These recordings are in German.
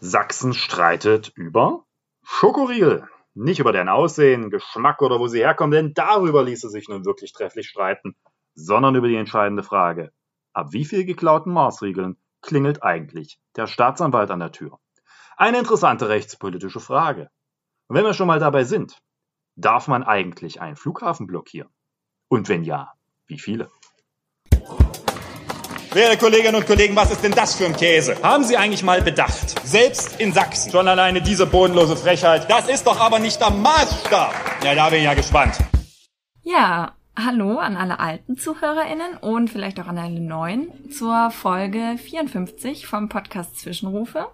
Sachsen streitet über Schokoriegel. Nicht über deren Aussehen, Geschmack oder wo sie herkommen, denn darüber ließe sich nun wirklich trefflich streiten, sondern über die entscheidende Frage. Ab wie viel geklauten Marsriegeln klingelt eigentlich der Staatsanwalt an der Tür? Eine interessante rechtspolitische Frage. Und wenn wir schon mal dabei sind, darf man eigentlich einen Flughafen blockieren? Und wenn ja, wie viele? Werte Kolleginnen und Kollegen, was ist denn das für ein Käse? Haben Sie eigentlich mal bedacht? Selbst in Sachsen. Schon alleine diese bodenlose Frechheit. Das ist doch aber nicht der Maßstab. Ja, da bin ich ja gespannt. Ja, hallo an alle alten ZuhörerInnen und vielleicht auch an alle neuen zur Folge 54 vom Podcast Zwischenrufe.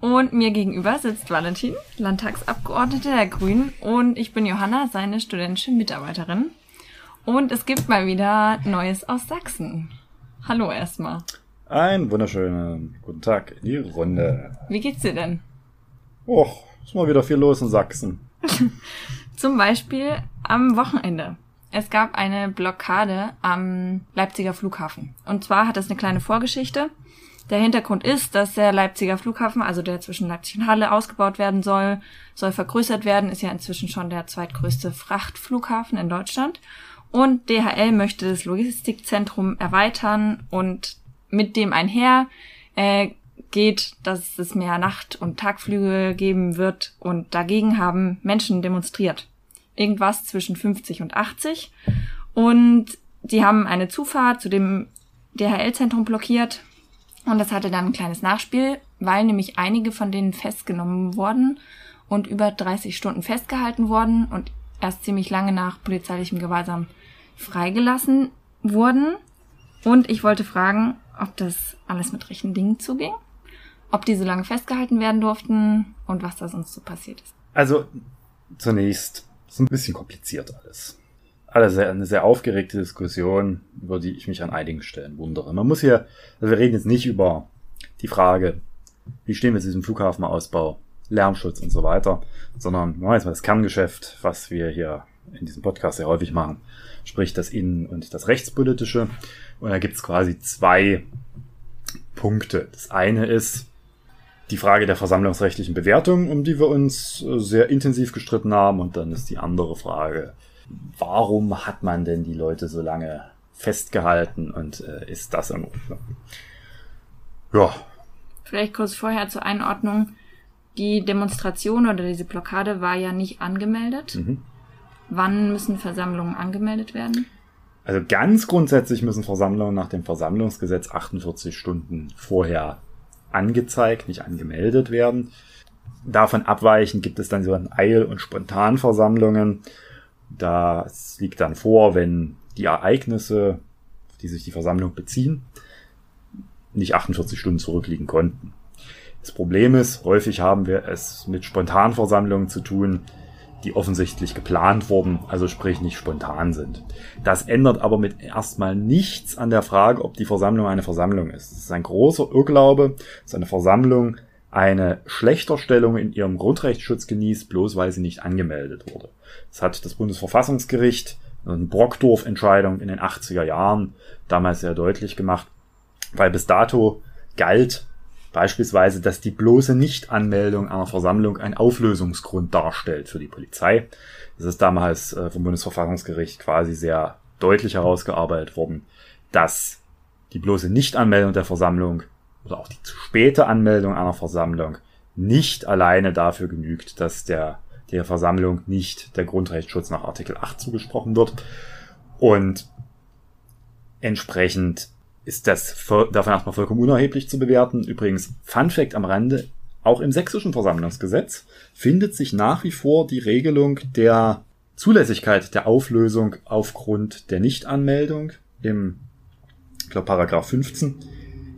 Und mir gegenüber sitzt Valentin, Landtagsabgeordnete der Grünen und ich bin Johanna, seine studentische Mitarbeiterin. Und es gibt mal wieder Neues aus Sachsen. Hallo erstmal. Einen wunderschönen guten Tag in die Runde. Wie geht's dir denn? Och, ist mal wieder viel los in Sachsen. Zum Beispiel am Wochenende. Es gab eine Blockade am Leipziger Flughafen. Und zwar hat es eine kleine Vorgeschichte. Der Hintergrund ist, dass der Leipziger Flughafen, also der zwischen Leipzig und Halle ausgebaut werden soll, soll vergrößert werden, ist ja inzwischen schon der zweitgrößte Frachtflughafen in Deutschland. Und DHL möchte das Logistikzentrum erweitern und mit dem einher äh, geht, dass es mehr Nacht- und Tagflüge geben wird und dagegen haben Menschen demonstriert. Irgendwas zwischen 50 und 80 und die haben eine Zufahrt zu dem DHL-Zentrum blockiert und das hatte dann ein kleines Nachspiel, weil nämlich einige von denen festgenommen wurden und über 30 Stunden festgehalten wurden und erst ziemlich lange nach polizeilichem Gewaltsam freigelassen wurden. Und ich wollte fragen, ob das alles mit rechten Dingen zuging, ob die so lange festgehalten werden durften und was da sonst so passiert ist. Also zunächst ist ein bisschen kompliziert alles. Alles eine sehr aufgeregte Diskussion, über die ich mich an einigen Stellen wundere. Man muss hier, also wir reden jetzt nicht über die Frage, wie stehen wir zu diesem Flughafenausbau, Lärmschutz und so weiter, sondern wir machen jetzt mal das Kerngeschäft, was wir hier in diesem Podcast sehr häufig machen, sprich das Innen- und das Rechtspolitische. Und da gibt es quasi zwei Punkte. Das eine ist die Frage der versammlungsrechtlichen Bewertung, um die wir uns äh, sehr intensiv gestritten haben. Und dann ist die andere Frage, warum hat man denn die Leute so lange festgehalten und äh, ist das in Ordnung? Ja. Vielleicht kurz vorher zur Einordnung. Die Demonstration oder diese Blockade war ja nicht angemeldet. Mhm. Wann müssen Versammlungen angemeldet werden? Also ganz grundsätzlich müssen Versammlungen nach dem Versammlungsgesetz 48 Stunden vorher angezeigt, nicht angemeldet werden. Davon abweichend gibt es dann so Eil- und Spontanversammlungen. Das liegt dann vor, wenn die Ereignisse, auf die sich die Versammlung beziehen, nicht 48 Stunden zurückliegen konnten. Das Problem ist, häufig haben wir es mit Spontanversammlungen zu tun, die offensichtlich geplant wurden, also sprich nicht spontan sind. Das ändert aber mit erstmal nichts an der Frage, ob die Versammlung eine Versammlung ist. Es ist ein großer Irrglaube, dass eine Versammlung eine Schlechterstellung in ihrem Grundrechtsschutz genießt, bloß weil sie nicht angemeldet wurde. Das hat das Bundesverfassungsgericht eine Brockdorf-Entscheidung in den 80er Jahren damals sehr deutlich gemacht, weil bis dato galt, Beispielsweise, dass die bloße Nichtanmeldung einer Versammlung ein Auflösungsgrund darstellt für die Polizei. Das ist damals äh, vom Bundesverfassungsgericht quasi sehr deutlich herausgearbeitet worden, dass die bloße Nichtanmeldung der Versammlung oder auch die zu späte Anmeldung einer Versammlung nicht alleine dafür genügt, dass der, der Versammlung nicht der Grundrechtsschutz nach Artikel 8 zugesprochen wird. Und entsprechend ist das davon erstmal vollkommen unerheblich zu bewerten. Übrigens, Fun Fact am Rande, auch im sächsischen Versammlungsgesetz findet sich nach wie vor die Regelung der Zulässigkeit der Auflösung aufgrund der Nichtanmeldung im, ich glaube, Paragraph 15.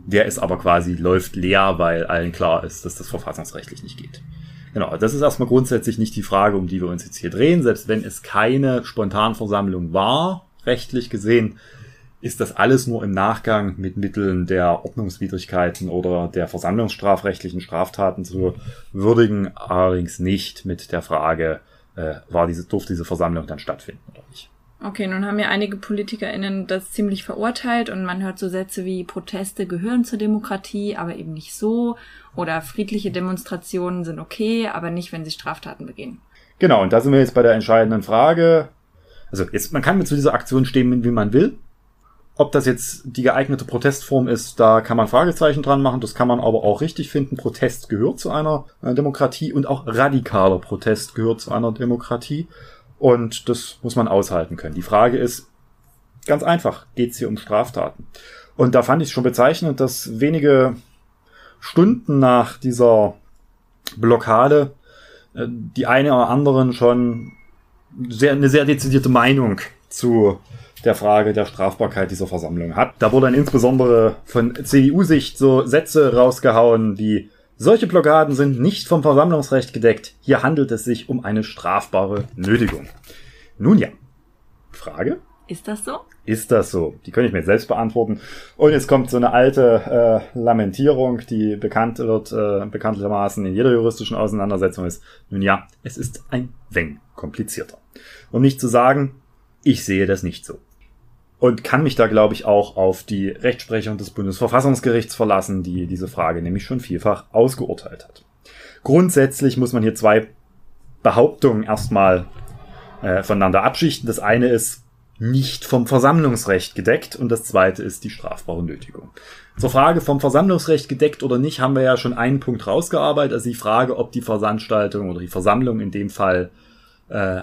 Der ist aber quasi, läuft leer, weil allen klar ist, dass das verfassungsrechtlich nicht geht. Genau, das ist erstmal grundsätzlich nicht die Frage, um die wir uns jetzt hier drehen. Selbst wenn es keine Spontanversammlung war, rechtlich gesehen, ist das alles nur im Nachgang mit Mitteln der Ordnungswidrigkeiten oder der versammlungsstrafrechtlichen Straftaten zu würdigen, allerdings nicht mit der Frage, äh, war diese, durfte diese Versammlung dann stattfinden oder nicht. Okay, nun haben ja einige PolitikerInnen das ziemlich verurteilt und man hört so Sätze wie Proteste gehören zur Demokratie, aber eben nicht so. Oder friedliche Demonstrationen sind okay, aber nicht, wenn sie Straftaten begehen. Genau, und da sind wir jetzt bei der entscheidenden Frage. Also jetzt, man kann mit zu dieser Aktion stehen, wie man will. Ob das jetzt die geeignete Protestform ist, da kann man Fragezeichen dran machen. Das kann man aber auch richtig finden. Protest gehört zu einer äh, Demokratie und auch radikaler Protest gehört zu einer Demokratie. Und das muss man aushalten können. Die Frage ist ganz einfach, geht es hier um Straftaten? Und da fand ich schon bezeichnend, dass wenige Stunden nach dieser Blockade äh, die eine oder anderen schon sehr, eine sehr dezidierte Meinung zu der Frage der Strafbarkeit dieser Versammlung hat. Da wurden insbesondere von CDU-Sicht so Sätze rausgehauen wie solche Blockaden sind nicht vom Versammlungsrecht gedeckt. Hier handelt es sich um eine strafbare Nötigung. Nun ja. Frage? Ist das so? Ist das so? Die könnte ich mir selbst beantworten. Und jetzt kommt so eine alte äh, Lamentierung, die bekannt wird, äh, bekanntlichermaßen in jeder juristischen Auseinandersetzung ist. Nun ja, es ist ein wenig komplizierter. Um nicht zu sagen, ich sehe das nicht so und kann mich da, glaube ich, auch auf die Rechtsprechung des Bundesverfassungsgerichts verlassen, die diese Frage nämlich schon vielfach ausgeurteilt hat. Grundsätzlich muss man hier zwei Behauptungen erstmal äh, voneinander abschichten. Das eine ist nicht vom Versammlungsrecht gedeckt und das zweite ist die strafbare Nötigung. Zur Frage vom Versammlungsrecht gedeckt oder nicht haben wir ja schon einen Punkt rausgearbeitet, also die Frage, ob die Veranstaltung oder die Versammlung in dem Fall äh,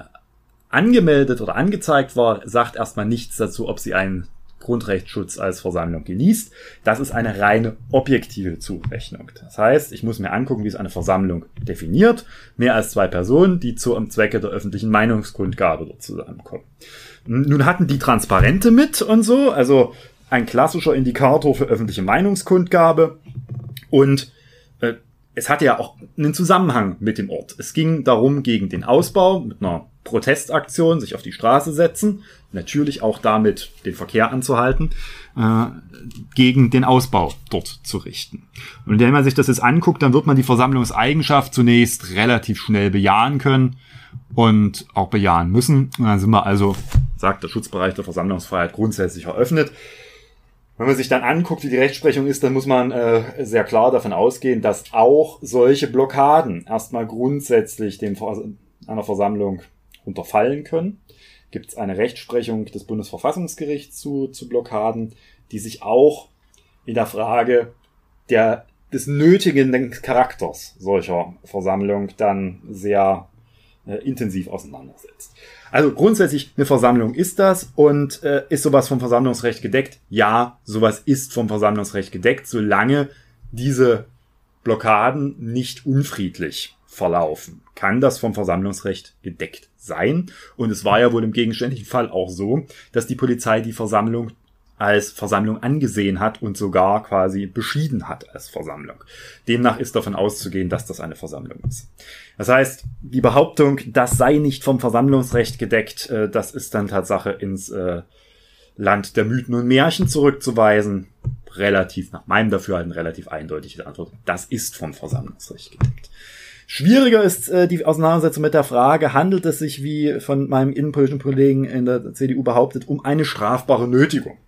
angemeldet oder angezeigt war, sagt erstmal nichts dazu, ob sie einen Grundrechtsschutz als Versammlung genießt. Das ist eine reine objektive Zurechnung. Das heißt, ich muss mir angucken, wie es eine Versammlung definiert. Mehr als zwei Personen, die zu einem Zwecke der öffentlichen Meinungskundgabe dort zusammenkommen. Nun hatten die Transparente mit und so, also ein klassischer Indikator für öffentliche Meinungskundgabe. Und es hatte ja auch einen Zusammenhang mit dem Ort. Es ging darum, gegen den Ausbau mit einer Protestaktion, sich auf die Straße setzen, natürlich auch damit den Verkehr anzuhalten, äh, gegen den Ausbau dort zu richten. Und wenn man sich das jetzt anguckt, dann wird man die Versammlungseigenschaft zunächst relativ schnell bejahen können und auch bejahen müssen. Und dann sind wir also, sagt der Schutzbereich der Versammlungsfreiheit, grundsätzlich eröffnet. Wenn man sich dann anguckt, wie die Rechtsprechung ist, dann muss man äh, sehr klar davon ausgehen, dass auch solche Blockaden erstmal grundsätzlich dem einer Versammlung unterfallen können. Gibt es eine Rechtsprechung des Bundesverfassungsgerichts zu, zu Blockaden, die sich auch in der Frage der, des nötigen Charakters solcher Versammlung dann sehr äh, intensiv auseinandersetzt. Also grundsätzlich eine Versammlung ist das und äh, ist sowas vom Versammlungsrecht gedeckt? Ja, sowas ist vom Versammlungsrecht gedeckt, solange diese Blockaden nicht unfriedlich verlaufen. Kann das vom Versammlungsrecht gedeckt sein? Und es war ja wohl im gegenständlichen Fall auch so, dass die Polizei die Versammlung als Versammlung angesehen hat und sogar quasi beschieden hat als Versammlung. Demnach ist davon auszugehen, dass das eine Versammlung ist. Das heißt, die Behauptung, das sei nicht vom Versammlungsrecht gedeckt, äh, das ist dann Tatsache ins äh, Land der Mythen und Märchen zurückzuweisen. Relativ, nach meinem Dafürhalten, relativ eindeutige Antwort. Das ist vom Versammlungsrecht gedeckt. Schwieriger ist äh, die Auseinandersetzung mit der Frage, handelt es sich, wie von meinem innenpolitischen Kollegen in der CDU behauptet, um eine strafbare Nötigung.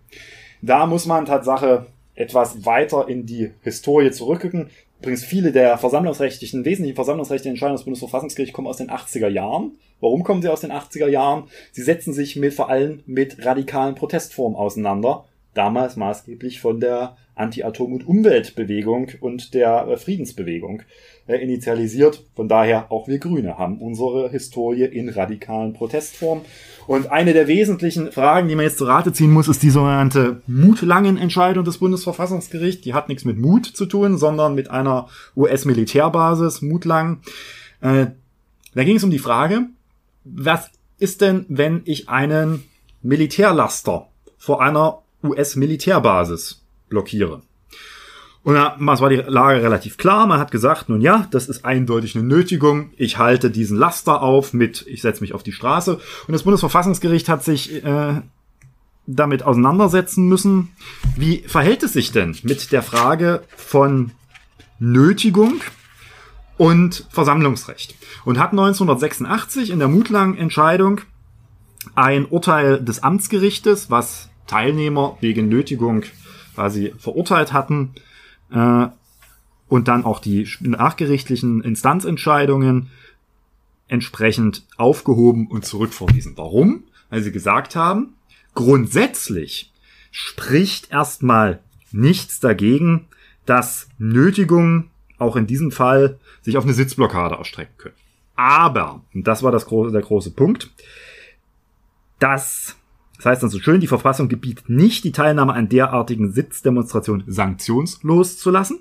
Da muss man Tatsache etwas weiter in die Historie zurückgucken. Übrigens, viele der versammlungsrechtlichen, wesentlichen versammlungsrechtlichen Entscheidungen des Bundesverfassungsgerichts kommen aus den 80er Jahren. Warum kommen sie aus den 80er Jahren? Sie setzen sich mit, vor allem mit radikalen Protestformen auseinander. Damals maßgeblich von der Anti-Atom- und Umweltbewegung und der äh, Friedensbewegung äh, initialisiert. Von daher auch wir Grüne haben unsere Historie in radikalen Protestformen. Und eine der wesentlichen Fragen, die man jetzt zu Rate ziehen muss, ist die sogenannte Mutlangen-Entscheidung des Bundesverfassungsgerichts. Die hat nichts mit Mut zu tun, sondern mit einer US-Militärbasis, Mutlang. Äh, da ging es um die Frage, was ist denn, wenn ich einen Militärlaster vor einer US-Militärbasis blockiere? Und da war die Lage relativ klar. Man hat gesagt, nun ja, das ist eindeutig eine Nötigung. Ich halte diesen Laster auf mit, ich setze mich auf die Straße. Und das Bundesverfassungsgericht hat sich äh, damit auseinandersetzen müssen. Wie verhält es sich denn mit der Frage von Nötigung und Versammlungsrecht? Und hat 1986 in der Mutlang-Entscheidung ein Urteil des Amtsgerichtes, was Teilnehmer wegen Nötigung quasi verurteilt hatten äh, und dann auch die nachgerichtlichen Instanzentscheidungen entsprechend aufgehoben und zurückverwiesen. Warum? Weil sie gesagt haben, grundsätzlich spricht erstmal nichts dagegen, dass Nötigungen auch in diesem Fall sich auf eine Sitzblockade erstrecken können. Aber, und das war das große, der große Punkt, das, das heißt dann so schön, die Verfassung gebietet nicht, die Teilnahme an derartigen Sitzdemonstrationen sanktionslos zu lassen.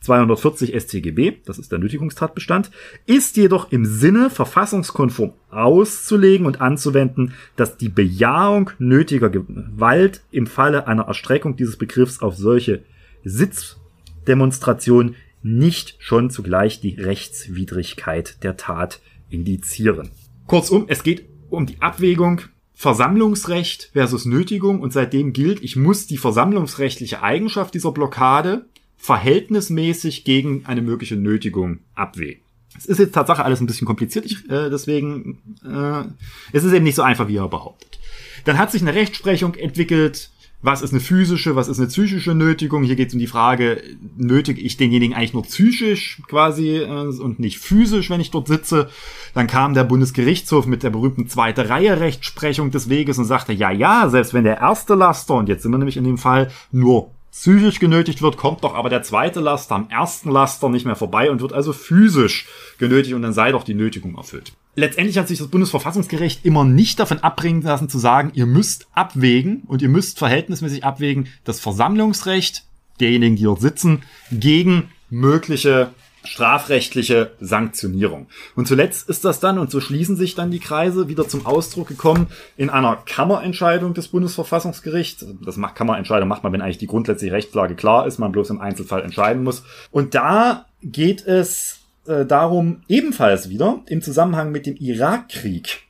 240 StGB, das ist der Nötigungstatbestand, ist jedoch im Sinne verfassungskonform auszulegen und anzuwenden, dass die Bejahung nötiger Gewalt im Falle einer Erstreckung dieses Begriffs auf solche Sitzdemonstrationen nicht schon zugleich die Rechtswidrigkeit der Tat indizieren. Kurzum, es geht um die Abwägung Versammlungsrecht versus Nötigung und seitdem gilt, ich muss die versammlungsrechtliche Eigenschaft dieser Blockade verhältnismäßig gegen eine mögliche Nötigung abwägen. Es ist jetzt Tatsache alles ein bisschen kompliziert, ich, äh, deswegen äh, es ist eben nicht so einfach, wie er behauptet. Dann hat sich eine Rechtsprechung entwickelt, was ist eine physische, was ist eine psychische Nötigung. Hier geht es um die Frage, nötige ich denjenigen eigentlich nur psychisch quasi äh, und nicht physisch, wenn ich dort sitze. Dann kam der Bundesgerichtshof mit der berühmten zweite Reihe Rechtsprechung des Weges und sagte, ja, ja, selbst wenn der erste Laster, und jetzt sind wir nämlich in dem Fall, nur psychisch genötigt wird, kommt doch aber der zweite Laster am ersten Laster nicht mehr vorbei und wird also physisch genötigt und dann sei doch die Nötigung erfüllt. Letztendlich hat sich das Bundesverfassungsgericht immer nicht davon abbringen lassen zu sagen, ihr müsst abwägen und ihr müsst verhältnismäßig abwägen das Versammlungsrecht derjenigen, die dort sitzen, gegen mögliche strafrechtliche Sanktionierung. Und zuletzt ist das dann, und so schließen sich dann die Kreise, wieder zum Ausdruck gekommen in einer Kammerentscheidung des Bundesverfassungsgerichts. Das macht Kammerentscheidung macht man, wenn eigentlich die grundsätzliche Rechtslage klar ist, man bloß im Einzelfall entscheiden muss. Und da geht es äh, darum, ebenfalls wieder im Zusammenhang mit dem Irakkrieg,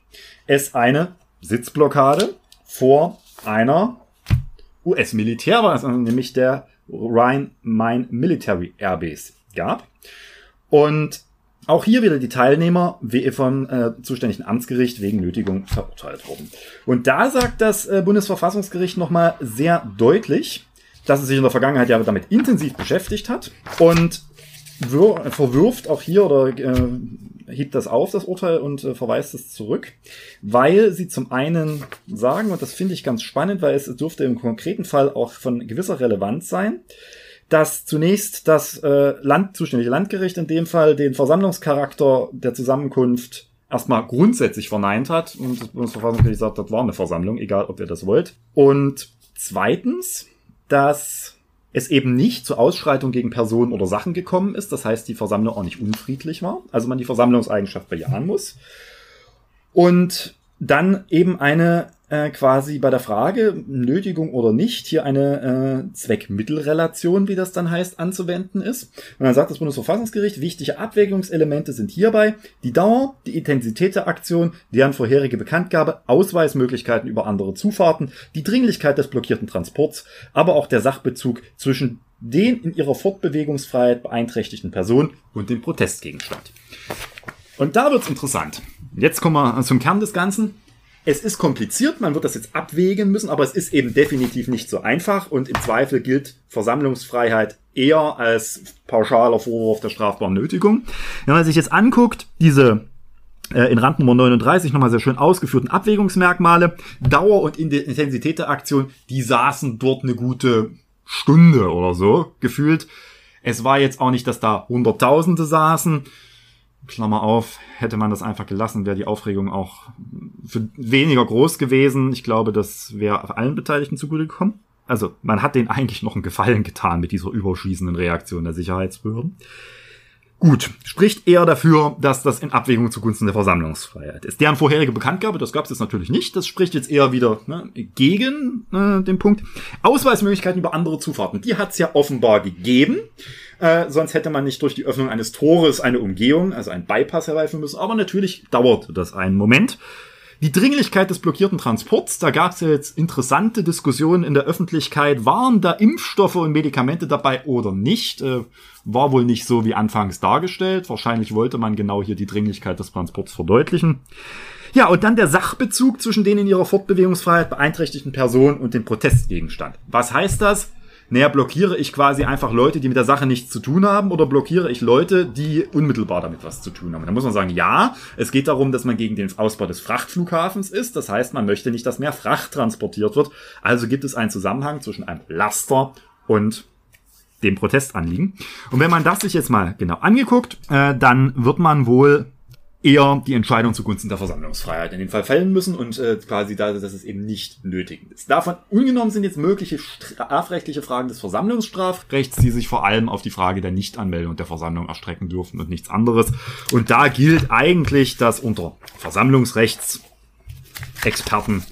es eine Sitzblockade vor einer US-Militärbasis, nämlich der Rhine-Main Military Airbase gab. Und auch hier wieder die Teilnehmer vom äh, zuständigen Amtsgericht wegen Nötigung verurteilt wurden. Und da sagt das äh, Bundesverfassungsgericht nochmal sehr deutlich, dass es sich in der Vergangenheit ja damit intensiv beschäftigt hat und verwirft auch hier oder äh, hebt das auf, das Urteil, und äh, verweist es zurück, weil sie zum einen sagen, und das finde ich ganz spannend, weil es dürfte im konkreten Fall auch von gewisser Relevanz sein, dass zunächst das äh, Land, zuständige Landgericht in dem Fall den Versammlungscharakter der Zusammenkunft erstmal grundsätzlich verneint hat und das Bundesverfassungsgericht sagt, das war eine Versammlung, egal ob ihr das wollt. Und zweitens, dass es eben nicht zur Ausschreitung gegen Personen oder Sachen gekommen ist, das heißt, die Versammlung auch nicht unfriedlich war, also man die Versammlungseigenschaft bejahen muss. Und dann eben eine äh, quasi bei der Frage, Nötigung oder nicht, hier eine äh, Zweckmittelrelation, wie das dann heißt, anzuwenden ist. Und dann sagt das Bundesverfassungsgericht, wichtige Abwägungselemente sind hierbei die Dauer, die Intensität der Aktion, deren vorherige Bekanntgabe, Ausweismöglichkeiten über andere Zufahrten, die Dringlichkeit des blockierten Transports, aber auch der Sachbezug zwischen den in ihrer Fortbewegungsfreiheit beeinträchtigten Personen und dem Protestgegenstand. Und da wird's interessant. Jetzt kommen wir zum Kern des Ganzen. Es ist kompliziert, man wird das jetzt abwägen müssen, aber es ist eben definitiv nicht so einfach und im Zweifel gilt Versammlungsfreiheit eher als pauschaler Vorwurf der strafbaren Nötigung. Wenn man sich jetzt anguckt, diese äh, in Randnummer 39 nochmal sehr schön ausgeführten Abwägungsmerkmale, Dauer und Intensität der Aktion, die saßen dort eine gute Stunde oder so gefühlt. Es war jetzt auch nicht, dass da Hunderttausende saßen. Klammer auf, hätte man das einfach gelassen, wäre die Aufregung auch für weniger groß gewesen. Ich glaube, das wäre allen Beteiligten zugute gekommen. Also, man hat denen eigentlich noch einen Gefallen getan mit dieser überschießenden Reaktion der Sicherheitsbehörden. Gut, spricht eher dafür, dass das in Abwägung zugunsten der Versammlungsfreiheit ist. Deren vorherige Bekanntgabe, das gab es jetzt natürlich nicht. Das spricht jetzt eher wieder ne, gegen äh, den Punkt. Ausweismöglichkeiten über andere Zufahrten, die hat es ja offenbar gegeben. Äh, sonst hätte man nicht durch die Öffnung eines Tores eine Umgehung, also ein Bypass herbeiführen müssen. Aber natürlich dauert das einen Moment. Die Dringlichkeit des blockierten Transports, da gab es ja jetzt interessante Diskussionen in der Öffentlichkeit. Waren da Impfstoffe und Medikamente dabei oder nicht? Äh, war wohl nicht so wie anfangs dargestellt. Wahrscheinlich wollte man genau hier die Dringlichkeit des Transports verdeutlichen. Ja, und dann der Sachbezug zwischen den in ihrer Fortbewegungsfreiheit beeinträchtigten Personen und dem Protestgegenstand. Was heißt das? Naja, blockiere ich quasi einfach Leute, die mit der Sache nichts zu tun haben, oder blockiere ich Leute, die unmittelbar damit was zu tun haben? Da muss man sagen, ja, es geht darum, dass man gegen den Ausbau des Frachtflughafens ist. Das heißt, man möchte nicht, dass mehr Fracht transportiert wird. Also gibt es einen Zusammenhang zwischen einem Laster und dem Protestanliegen. Und wenn man das sich jetzt mal genau angeguckt, äh, dann wird man wohl eher die Entscheidung zugunsten der Versammlungsfreiheit in dem Fall fällen müssen und äh, quasi da, dass es eben nicht nötig ist. Davon ungenommen sind jetzt mögliche strafrechtliche Fragen des Versammlungsstrafrechts, die sich vor allem auf die Frage der Nichtanmeldung der Versammlung erstrecken dürfen und nichts anderes. Und da gilt eigentlich, dass unter Versammlungsrechtsexperten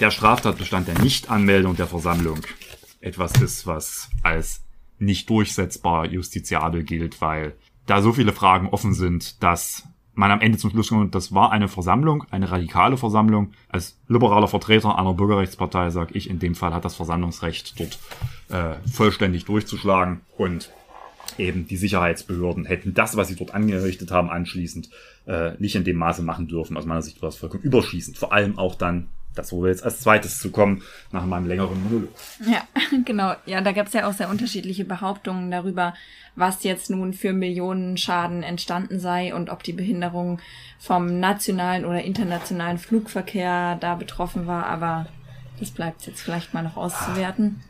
der Straftatbestand der Nichtanmeldung der Versammlung etwas ist, was als nicht durchsetzbar justiziabel gilt, weil da so viele Fragen offen sind, dass man am Ende zum Schluss kommt, das war eine Versammlung, eine radikale Versammlung. Als liberaler Vertreter einer Bürgerrechtspartei sage ich, in dem Fall hat das Versammlungsrecht dort äh, vollständig durchzuschlagen und eben die Sicherheitsbehörden hätten das, was sie dort angerichtet haben, anschließend äh, nicht in dem Maße machen dürfen. Aus meiner Sicht war das vollkommen überschießend. Vor allem auch dann das, wo wir jetzt als zweites zu kommen, nach meinem längeren Monolog. Ja, genau. Ja, da gab es ja auch sehr unterschiedliche Behauptungen darüber, was jetzt nun für Millionen Schaden entstanden sei und ob die Behinderung vom nationalen oder internationalen Flugverkehr da betroffen war. Aber das bleibt jetzt vielleicht mal noch auszuwerten.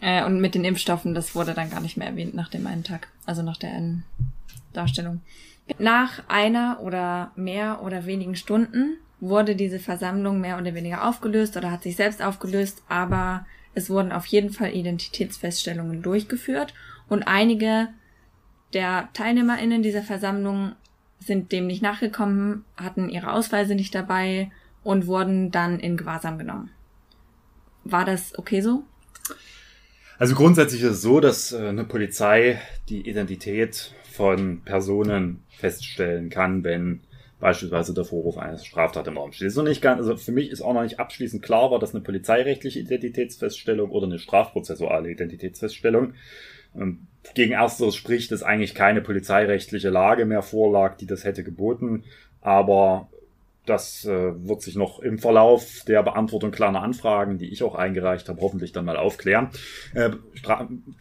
Äh, und mit den Impfstoffen, das wurde dann gar nicht mehr erwähnt nach dem einen Tag, also nach der einen Darstellung. Nach einer oder mehr oder wenigen Stunden wurde diese Versammlung mehr oder weniger aufgelöst oder hat sich selbst aufgelöst, aber es wurden auf jeden Fall Identitätsfeststellungen durchgeführt und einige der TeilnehmerInnen dieser Versammlung sind dem nicht nachgekommen, hatten ihre Ausweise nicht dabei und wurden dann in Gewahrsam genommen. War das okay so? Also grundsätzlich ist es so, dass äh, eine Polizei die Identität von Personen feststellen kann, wenn beispielsweise der Vorwurf eines Straftat im Raum steht. Ist noch nicht ganz, also für mich ist auch noch nicht abschließend klar, war das eine polizeirechtliche Identitätsfeststellung oder eine strafprozessuale Identitätsfeststellung. Und gegen ersteres spricht, dass eigentlich keine polizeirechtliche Lage mehr vorlag, die das hätte geboten. Aber das äh, wird sich noch im Verlauf der Beantwortung kleiner Anfragen, die ich auch eingereicht habe, hoffentlich dann mal aufklären. Äh,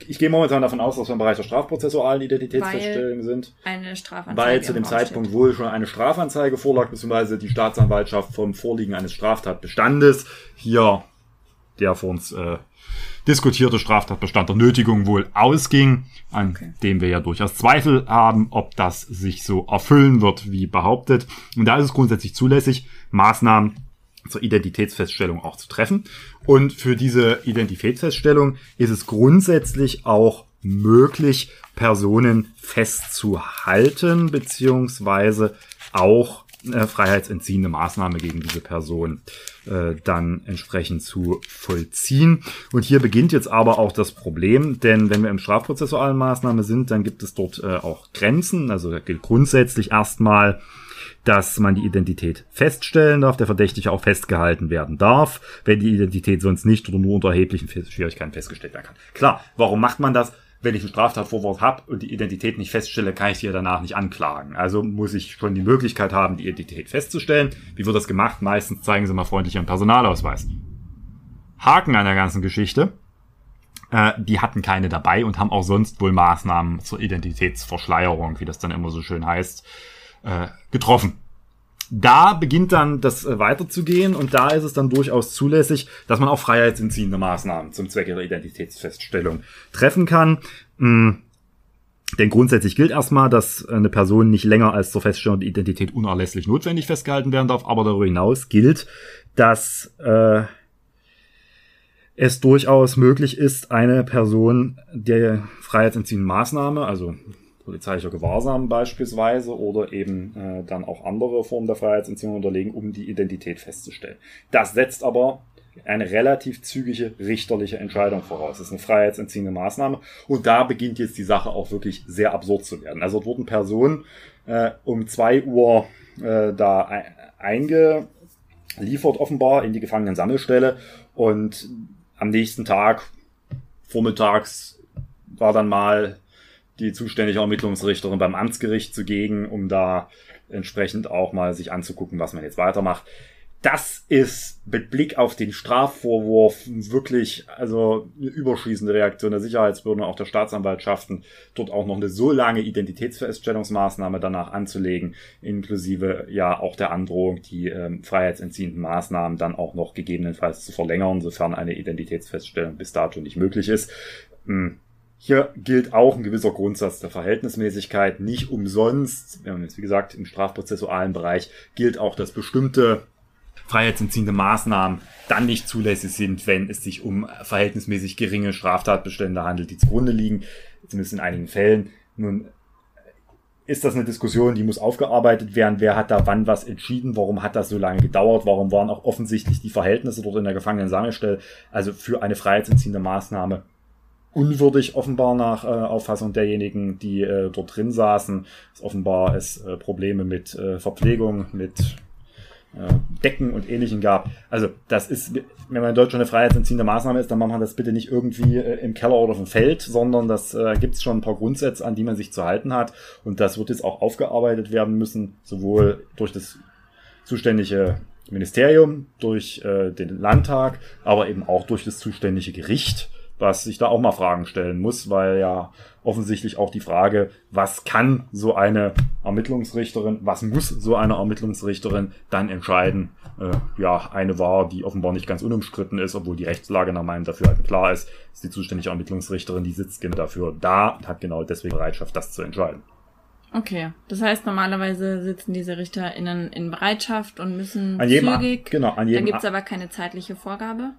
ich gehe momentan davon aus, dass wir im Bereich der strafprozessualen Identitätsfeststellung sind. Eine Strafanzeige. Weil zu dem Zeitpunkt steht. wohl schon eine Strafanzeige vorlag, beziehungsweise die Staatsanwaltschaft vom Vorliegen eines Straftatbestandes hier der vor uns äh, diskutierte Straftatbestand der Nötigung wohl ausging, an okay. dem wir ja durchaus Zweifel haben, ob das sich so erfüllen wird, wie behauptet. Und da ist es grundsätzlich zulässig, Maßnahmen zur Identitätsfeststellung auch zu treffen. Und für diese Identitätsfeststellung ist es grundsätzlich auch möglich, Personen festzuhalten, beziehungsweise auch äh, freiheitsentziehende Maßnahme gegen diese Person äh, dann entsprechend zu vollziehen. Und hier beginnt jetzt aber auch das Problem, denn wenn wir im strafprozessualen Maßnahme sind, dann gibt es dort äh, auch Grenzen. Also da gilt grundsätzlich erstmal, dass man die Identität feststellen darf, der Verdächtige auch festgehalten werden darf, wenn die Identität sonst nicht oder nur unter erheblichen Schwierigkeiten festgestellt werden kann. Klar, warum macht man das? Wenn ich einen Straftatvorwurf habe und die Identität nicht feststelle, kann ich sie ja danach nicht anklagen. Also muss ich schon die Möglichkeit haben, die Identität festzustellen. Wie wird das gemacht? Meistens zeigen sie mal freundlich ihren Personalausweis. Haken an der ganzen Geschichte. Äh, die hatten keine dabei und haben auch sonst wohl Maßnahmen zur Identitätsverschleierung, wie das dann immer so schön heißt, äh, getroffen da beginnt dann das äh, weiterzugehen und da ist es dann durchaus zulässig, dass man auch freiheitsentziehende Maßnahmen zum Zwecke der Identitätsfeststellung treffen kann. Mhm. Denn grundsätzlich gilt erstmal, dass eine Person nicht länger als zur Feststellung der Identität unerlässlich notwendig festgehalten werden darf, aber darüber hinaus gilt, dass äh, es durchaus möglich ist, eine Person der freiheitsentziehenden Maßnahme, also polizeilicher Gewahrsam beispielsweise oder eben äh, dann auch andere Formen der Freiheitsentziehung unterlegen, um die Identität festzustellen. Das setzt aber eine relativ zügige richterliche Entscheidung voraus. Das ist eine freiheitsentziehende Maßnahme. Und da beginnt jetzt die Sache auch wirklich sehr absurd zu werden. Also wurden Personen äh, um zwei Uhr äh, da einge liefert offenbar in die Gefangenensammelstelle und am nächsten Tag, vormittags, war dann mal die zuständige Ermittlungsrichterin beim Amtsgericht zugegen, um da entsprechend auch mal sich anzugucken, was man jetzt weitermacht das ist mit Blick auf den Strafvorwurf wirklich also eine überschießende Reaktion der Sicherheitsbehörden und auch der Staatsanwaltschaften, dort auch noch eine so lange Identitätsfeststellungsmaßnahme danach anzulegen, inklusive ja auch der Androhung, die ähm, freiheitsentziehenden Maßnahmen dann auch noch gegebenenfalls zu verlängern, sofern eine Identitätsfeststellung bis dato nicht möglich ist. Hm. Hier gilt auch ein gewisser Grundsatz der Verhältnismäßigkeit. Nicht umsonst, wie gesagt, im strafprozessualen Bereich gilt auch, dass bestimmte freiheitsentziehende Maßnahmen dann nicht zulässig sind, wenn es sich um verhältnismäßig geringe Straftatbestände handelt, die zugrunde liegen, zumindest in einigen Fällen. Nun ist das eine Diskussion, die muss aufgearbeitet werden. Wer hat da wann was entschieden? Warum hat das so lange gedauert? Warum waren auch offensichtlich die Verhältnisse dort in der Gefangenensammelstelle, also für eine freiheitsentziehende Maßnahme unwürdig offenbar nach äh, Auffassung derjenigen, die äh, dort drin saßen. Es offenbar es äh, Probleme mit äh, Verpflegung, mit äh, Decken und ähnlichen gab. Also das ist, wenn man in Deutschland eine freiheitsentziehende Maßnahme ist, dann macht man das bitte nicht irgendwie äh, im Keller oder auf dem Feld, sondern das äh, gibt es schon ein paar Grundsätze, an die man sich zu halten hat. Und das wird jetzt auch aufgearbeitet werden müssen, sowohl durch das zuständige Ministerium, durch äh, den Landtag, aber eben auch durch das zuständige Gericht was sich da auch mal Fragen stellen muss, weil ja offensichtlich auch die Frage, was kann so eine Ermittlungsrichterin, was muss so eine Ermittlungsrichterin dann entscheiden, äh, ja, eine war, die offenbar nicht ganz unumstritten ist, obwohl die Rechtslage nach meinem Dafürhalten klar ist, ist die zuständige Ermittlungsrichterin, die sitzt genau dafür da und hat genau deswegen Bereitschaft, das zu entscheiden. Okay, das heißt normalerweise sitzen diese RichterInnen in Bereitschaft und müssen an jedem, zügig. Genau, an jedem. Dann gibt's aber keine zeitliche Vorgabe.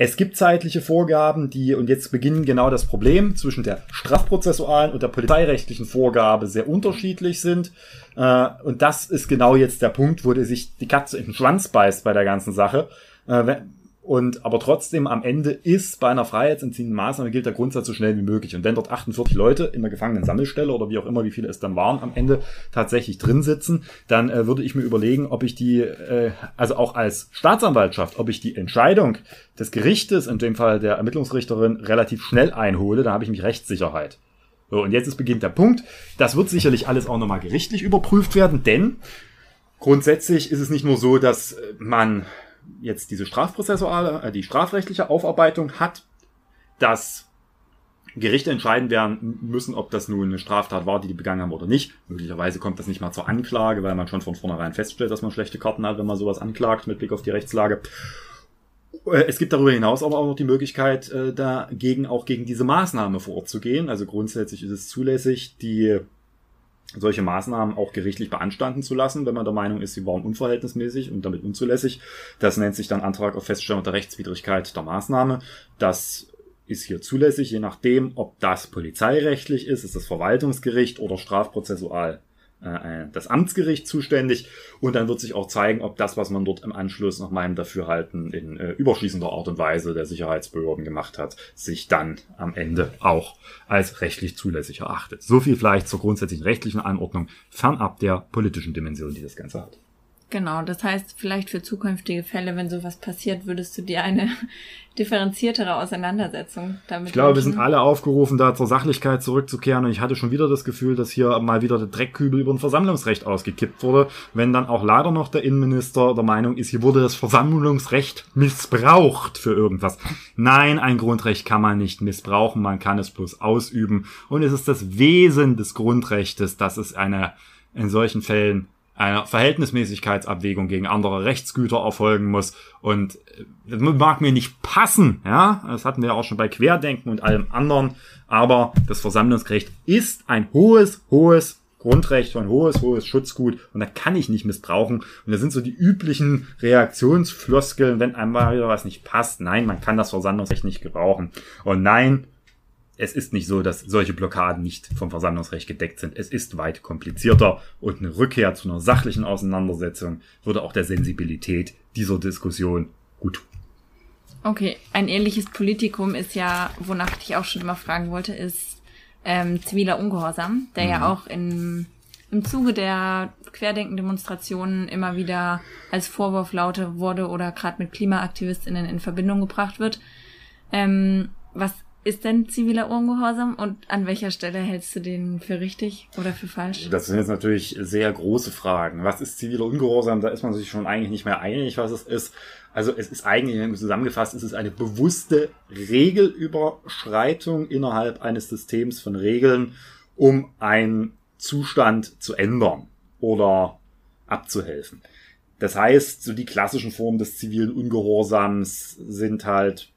Es gibt zeitliche Vorgaben, die, und jetzt beginnen genau das Problem, zwischen der strafprozessualen und der polizeirechtlichen Vorgabe sehr unterschiedlich sind. Äh, und das ist genau jetzt der Punkt, wo sich die Katze in den Schwanz beißt bei der ganzen Sache. Und aber trotzdem am Ende ist bei einer freiheitsentziehenden Maßnahme gilt der Grundsatz so schnell wie möglich. Und wenn dort 48 Leute in der Gefangenen-Sammelstelle oder wie auch immer, wie viele es dann waren, am Ende tatsächlich drin sitzen, dann äh, würde ich mir überlegen, ob ich die, äh, also auch als Staatsanwaltschaft, ob ich die Entscheidung des Gerichtes, in dem Fall der Ermittlungsrichterin, relativ schnell einhole, dann habe ich mich Rechtssicherheit. So, und jetzt ist beginnt der Punkt. Das wird sicherlich alles auch nochmal gerichtlich überprüft werden, denn grundsätzlich ist es nicht nur so, dass man jetzt diese strafprozessuale, äh, die strafrechtliche Aufarbeitung hat, dass Gerichte entscheiden werden müssen, ob das nun eine Straftat war, die die begangen haben oder nicht. Möglicherweise kommt das nicht mal zur Anklage, weil man schon von vornherein feststellt, dass man schlechte Karten hat, wenn man sowas anklagt mit Blick auf die Rechtslage. Äh, es gibt darüber hinaus aber auch noch die Möglichkeit, äh, dagegen auch gegen diese Maßnahme vorzugehen. Also grundsätzlich ist es zulässig, die solche Maßnahmen auch gerichtlich beanstanden zu lassen, wenn man der Meinung ist, sie waren unverhältnismäßig und damit unzulässig. Das nennt sich dann Antrag auf Feststellung der Rechtswidrigkeit der Maßnahme. Das ist hier zulässig, je nachdem, ob das polizeirechtlich ist, ist das Verwaltungsgericht oder strafprozessual das Amtsgericht zuständig und dann wird sich auch zeigen, ob das, was man dort im Anschluss nach meinem Dafürhalten in äh, überschießender Art und Weise der Sicherheitsbehörden gemacht hat, sich dann am Ende auch als rechtlich zulässig erachtet. So viel vielleicht zur grundsätzlichen rechtlichen Anordnung, fernab der politischen Dimension, die das Ganze hat. Genau, das heißt, vielleicht für zukünftige Fälle, wenn sowas passiert, würdest du dir eine differenziertere Auseinandersetzung damit Ich glaube, wir sind alle aufgerufen, da zur Sachlichkeit zurückzukehren. Und ich hatte schon wieder das Gefühl, dass hier mal wieder der Dreckkübel über ein Versammlungsrecht ausgekippt wurde, wenn dann auch leider noch der Innenminister der Meinung ist, hier wurde das Versammlungsrecht missbraucht für irgendwas. Nein, ein Grundrecht kann man nicht missbrauchen, man kann es bloß ausüben. Und es ist das Wesen des Grundrechtes, dass es eine in solchen Fällen einer Verhältnismäßigkeitsabwägung gegen andere Rechtsgüter erfolgen muss. Und äh, das mag mir nicht passen, ja. Das hatten wir ja auch schon bei Querdenken und allem anderen. Aber das Versammlungsrecht ist ein hohes, hohes Grundrecht, ein hohes, hohes Schutzgut und da kann ich nicht missbrauchen. Und da sind so die üblichen Reaktionsfloskeln, wenn einmal wieder was nicht passt. Nein, man kann das Versammlungsrecht nicht gebrauchen. Und nein, es ist nicht so, dass solche Blockaden nicht vom Versammlungsrecht gedeckt sind. Es ist weit komplizierter und eine Rückkehr zu einer sachlichen Auseinandersetzung würde auch der Sensibilität dieser Diskussion gut tun. Okay, ein ähnliches Politikum ist ja, wonach ich auch schon immer fragen wollte, ist ähm, ziviler Ungehorsam, der mhm. ja auch in im Zuge der Querdenken-Demonstrationen immer wieder als Vorwurf laute wurde oder gerade mit KlimaaktivistInnen in Verbindung gebracht wird. Ähm, was ist denn ziviler Ungehorsam und an welcher Stelle hältst du den für richtig oder für falsch? Das sind jetzt natürlich sehr große Fragen. Was ist ziviler Ungehorsam? Da ist man sich schon eigentlich nicht mehr einig, was es ist. Also es ist eigentlich, zusammengefasst, es ist eine bewusste Regelüberschreitung innerhalb eines Systems von Regeln, um einen Zustand zu ändern oder abzuhelfen. Das heißt, so die klassischen Formen des zivilen Ungehorsams sind halt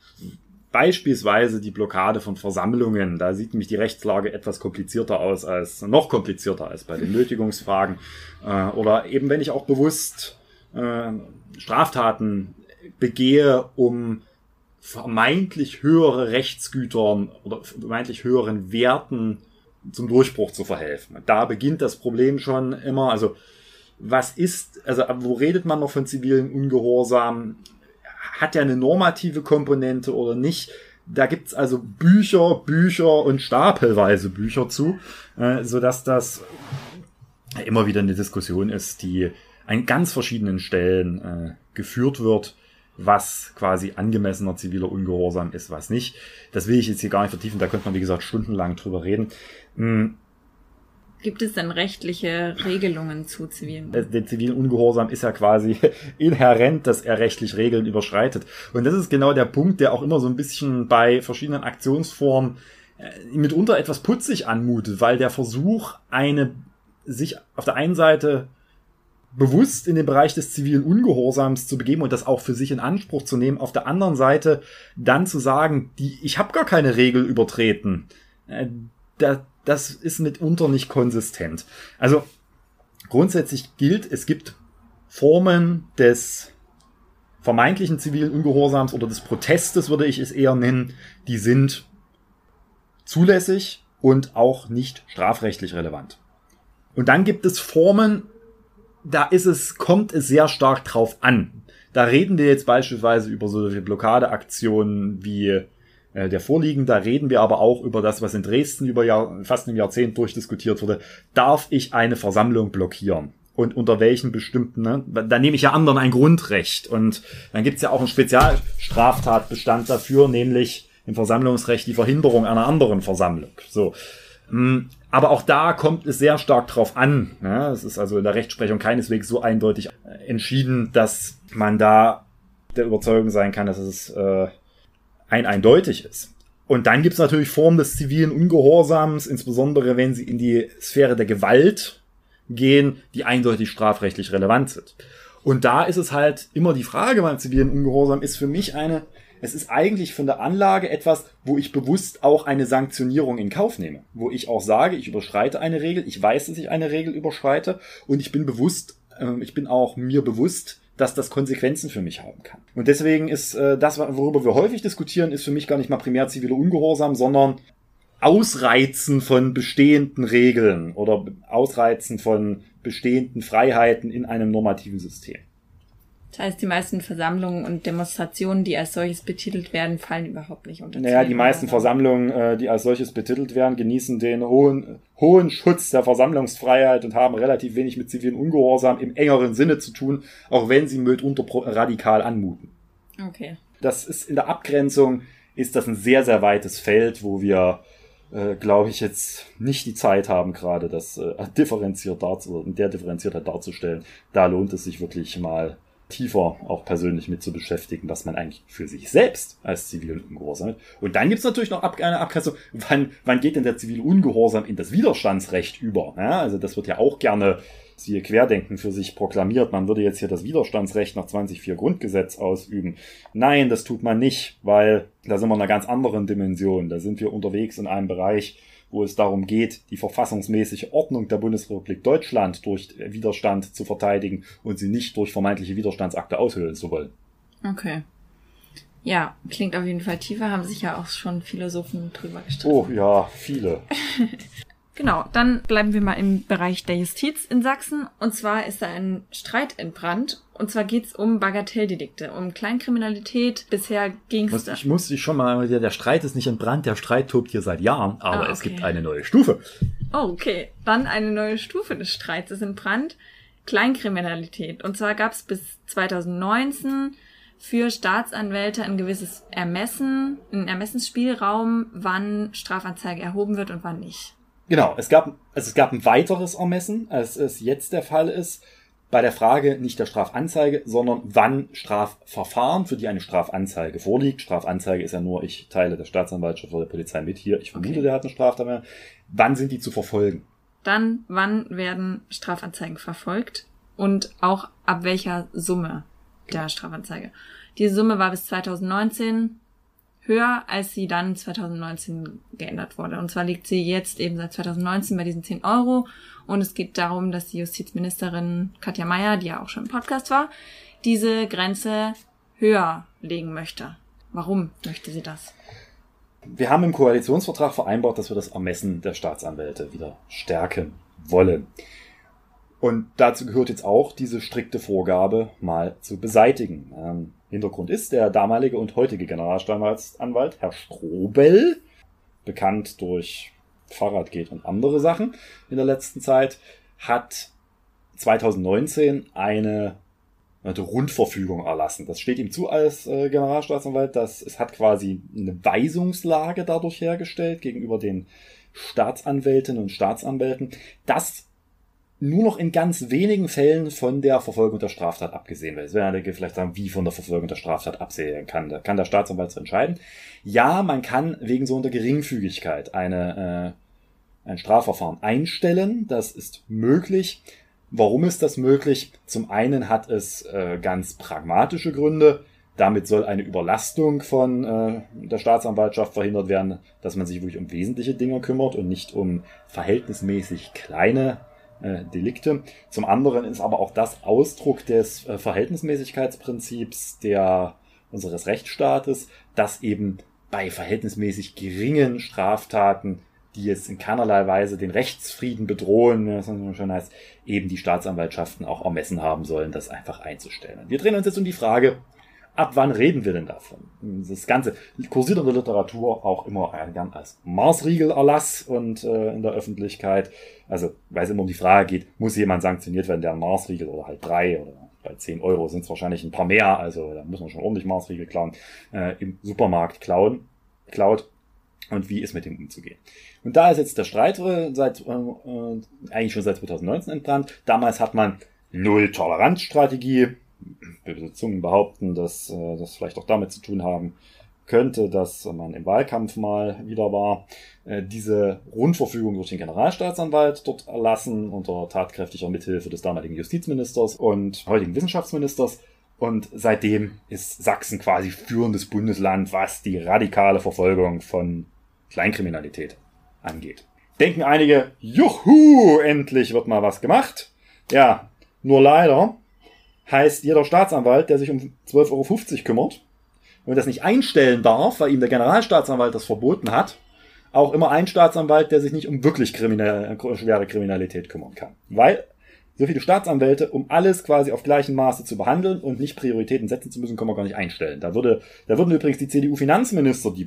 Beispielsweise die Blockade von Versammlungen. Da sieht nämlich die Rechtslage etwas komplizierter aus als, noch komplizierter als bei den Nötigungsfragen. Äh, oder eben wenn ich auch bewusst äh, Straftaten begehe, um vermeintlich höhere Rechtsgütern oder vermeintlich höheren Werten zum Durchbruch zu verhelfen. Da beginnt das Problem schon immer. Also was ist, also wo redet man noch von zivilen Ungehorsam? Hat er eine normative Komponente oder nicht. Da gibt's also Bücher, Bücher und stapelweise Bücher zu, äh, so dass das immer wieder eine Diskussion ist, die an ganz verschiedenen Stellen äh, geführt wird, was quasi angemessener ziviler Ungehorsam ist, was nicht. Das will ich jetzt hier gar nicht vertiefen, da könnte man, wie gesagt, stundenlang drüber reden. Gibt es denn rechtliche Regelungen zu zivilen? Der zivilen Ungehorsam ist ja quasi inhärent, dass er rechtlich Regeln überschreitet. Und das ist genau der Punkt, der auch immer so ein bisschen bei verschiedenen Aktionsformen äh, mitunter etwas putzig anmutet, weil der Versuch, eine sich auf der einen Seite bewusst in den Bereich des zivilen Ungehorsams zu begeben und das auch für sich in Anspruch zu nehmen, auf der anderen Seite dann zu sagen, die, ich habe gar keine Regel übertreten. Äh, da, das ist mitunter nicht konsistent. Also grundsätzlich gilt, es gibt Formen des vermeintlichen zivilen Ungehorsams oder des Protestes, würde ich es eher nennen, die sind zulässig und auch nicht strafrechtlich relevant. Und dann gibt es Formen, da ist es, kommt es sehr stark drauf an. Da reden wir jetzt beispielsweise über solche Blockadeaktionen wie äh, der vorliegen. Da reden wir aber auch über das, was in Dresden über Jahr, fast ein Jahrzehnt durchdiskutiert wurde. Darf ich eine Versammlung blockieren? Und unter welchen bestimmten, ne? da nehme ich ja anderen ein Grundrecht. Und dann gibt's ja auch einen Spezialstraftatbestand dafür, nämlich im Versammlungsrecht die Verhinderung einer anderen Versammlung. So. Mm, aber auch da kommt es sehr stark drauf an. Ne? Es ist also in der Rechtsprechung keineswegs so eindeutig entschieden, dass man da der Überzeugung sein kann, dass es äh, ein eindeutig ist. Und dann gibt es natürlich Formen des zivilen Ungehorsams, insbesondere wenn sie in die Sphäre der Gewalt gehen, die eindeutig strafrechtlich relevant sind. Und da ist es halt immer die Frage beim zivilen Ungehorsam, ist für mich eine, es ist eigentlich von der Anlage etwas, wo ich bewusst auch eine Sanktionierung in Kauf nehme. Wo ich auch sage, ich überschreite eine Regel, ich weiß, dass ich eine Regel überschreite und ich bin bewusst, äh, ich bin auch mir bewusst, dass das Konsequenzen für mich haben kann. Und deswegen ist äh, das, worüber wir häufig diskutieren, ist für mich gar nicht mal primär ziviler Ungehorsam, sondern Ausreizen von bestehenden Regeln oder Ausreizen von bestehenden Freiheiten in einem normativen System. Das heißt, die meisten Versammlungen und Demonstrationen, die als solches betitelt werden, fallen überhaupt nicht unter. Naja, die meisten Versammlungen, äh, die als solches betitelt werden, genießen den hohen, hohen Schutz der Versammlungsfreiheit und haben relativ wenig mit zivilen Ungehorsam im engeren Sinne zu tun, auch wenn sie mitunter radikal anmuten. Okay. Das ist in der Abgrenzung, ist das ein sehr, sehr weites Feld, wo wir äh, glaube ich, jetzt nicht die Zeit haben, gerade das äh, differenziert darzu, in der Differenziertheit darzustellen. Da lohnt es sich wirklich mal tiefer auch persönlich mit zu beschäftigen, was man eigentlich für sich selbst als zivilen Ungehorsam hat. Und dann gibt's natürlich noch eine Abgrenzung, wann, wann geht denn der zivile Ungehorsam in das Widerstandsrecht über? Ja, also das wird ja auch gerne siehe Querdenken für sich proklamiert, man würde jetzt hier das Widerstandsrecht nach 2004 Grundgesetz ausüben. Nein, das tut man nicht, weil da sind wir in einer ganz anderen Dimension. Da sind wir unterwegs in einem Bereich, wo es darum geht, die verfassungsmäßige Ordnung der Bundesrepublik Deutschland durch Widerstand zu verteidigen und sie nicht durch vermeintliche Widerstandsakte aushöhlen zu wollen. Okay. Ja, klingt auf jeden Fall tiefer, haben sich ja auch schon Philosophen drüber gestritten. Oh ja, viele. Genau, dann bleiben wir mal im Bereich der Justiz in Sachsen. Und zwar ist da ein Streit entbrannt. Und zwar geht's um Bagatelldelikte, um Kleinkriminalität. Bisher ging's da. Ich muss dich schon mal, der Streit ist nicht entbrannt, der Streit tobt hier seit Jahren, aber Ah, es okay. gibt eine neue Stufe. Oh, okay. Dann eine neue Stufe des Streits ist in Brand. Kleinkriminalität. Und zwar gab es bis 2019 für Staatsanwälte ein gewisses Ermessen, einen Ermessensspielraum, wann Strafanzeige erhoben wird und wann nicht. Genau, es gab, also es gab ein weiteres Ermessen, als es jetzt der Fall ist, bei der Frage nicht der Strafanzeige, sondern wann Strafverfahren, für die eine Strafanzeige vorliegt. Strafanzeige ist ja nur, ich teile der Staatsanwaltschaft oder der Polizei mit hier, ich vermute, Okay. der hat eine Straftat mehr. Wann sind die zu verfolgen? Dann, wann werden Strafanzeigen verfolgt und auch ab welcher Summe der Strafanzeige. Diese Summe war bis 2019 höher, als sie dann 2019 geändert wurde. Und zwar liegt sie jetzt eben seit 2019 bei diesen 10 Euro. Und es geht darum, dass die Justizministerin Katja Mayer, die ja auch schon im Podcast war, diese Grenze höher legen möchte. Warum möchte sie das? Wir haben im Koalitionsvertrag vereinbart, dass wir das Ermessen der Staatsanwälte wieder stärken wollen. Und dazu gehört jetzt auch diese strikte Vorgabe mal zu beseitigen. Hintergrund ist, der damalige und heutige Generalstaatsanwalt, Herr Strobel, bekannt durch Fahrradgate und andere Sachen in der letzten Zeit, hat 2019 eine eine Rundverfügung erlassen. Das steht ihm zu als äh, Generalstaatsanwalt. Das, es hat quasi eine Weisungslage dadurch hergestellt gegenüber den Staatsanwältinnen und Staatsanwälten, dass nur noch in ganz wenigen Fällen von der Verfolgung der Straftat abgesehen wird. Jetzt werden einige vielleicht sagen, wie von der Verfolgung der Straftat absehen kann. Da kann der Staatsanwalt so entscheiden. Ja, man kann wegen so einer Geringfügigkeit eine, äh, ein Strafverfahren einstellen. Das ist möglich. Warum ist das möglich? Zum einen hat es äh, ganz pragmatische Gründe. Damit soll eine Überlastung von äh, der Staatsanwaltschaft verhindert werden, dass man sich wirklich um wesentliche Dinge kümmert und nicht um verhältnismäßig kleine äh, Delikte. Zum anderen ist aber auch das Ausdruck des äh, Verhältnismäßigkeitsprinzips der, unseres Rechtsstaates, dass eben bei verhältnismäßig geringen Straftaten die jetzt in keinerlei Weise den Rechtsfrieden bedrohen, schön heißt, eben die Staatsanwaltschaften auch ermessen haben sollen, das einfach einzustellen. Und wir drehen uns jetzt um die Frage, ab wann reden wir denn davon? Das Ganze kursiert in der Literatur auch immer gern als Maßriegelerlass und äh, in der Öffentlichkeit. Also, weil es immer um die Frage geht, muss jemand sanktioniert werden, der Maßriegel oder halt drei oder bei 10 Euro sind es wahrscheinlich ein paar mehr, also da muss man schon ordentlich Maßriegel klauen, äh, im Supermarkt klauen, klaut und wie ist mit dem umzugehen. Und da ist jetzt der Streit äh, seit äh, äh, eigentlich schon seit 2019 entbrannt. Damals hat man Null-Toleranz-Strategie. Böse Zungen behaupten, dass äh, das vielleicht auch damit zu tun haben könnte, dass man im Wahlkampf mal wieder war, äh, diese Rundverfügung durch den Generalstaatsanwalt dort erlassen unter tatkräftiger Mithilfe des damaligen Justizministers und heutigen Wissenschaftsministers. Und seitdem ist Sachsen quasi führendes Bundesland, was die radikale Verfolgung von Kleinkriminalität angeht. Denken einige, juhu, endlich wird mal was gemacht. Ja, nur leider heißt jeder Staatsanwalt, der sich um 12,50 Euro kümmert und das nicht einstellen darf, weil ihm der Generalstaatsanwalt das verboten hat, auch immer ein Staatsanwalt, der sich nicht um wirklich kriminelle, schwere Kriminalität kümmern kann. Weil so viele Staatsanwälte, um alles quasi auf gleichem Maße zu behandeln und nicht Prioritäten setzen zu müssen, können wir gar nicht einstellen. Da würde, da würden übrigens die CDU-Finanzminister, die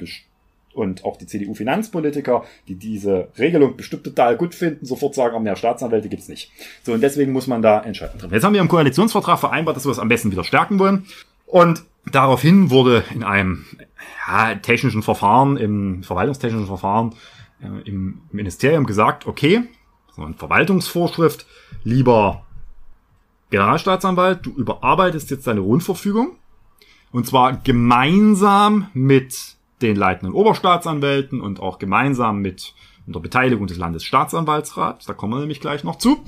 und auch die CDU-Finanzpolitiker, die diese Regelung bestimmt total gut finden, sofort sagen, mehr Staatsanwälte gibt's nicht. So, und deswegen muss man da entscheiden. Jetzt haben wir im Koalitionsvertrag vereinbart, dass wir es am besten wieder stärken wollen. Und daraufhin wurde in einem ja, technischen Verfahren, im verwaltungstechnischen Verfahren äh, im Ministerium gesagt, okay, so eine Verwaltungsvorschrift, lieber Generalstaatsanwalt, du überarbeitest jetzt deine Rundverfügung und zwar gemeinsam mit den leitenden Oberstaatsanwälten und auch gemeinsam mit unter Beteiligung des Landesstaatsanwaltsrats, da kommen wir nämlich gleich noch zu.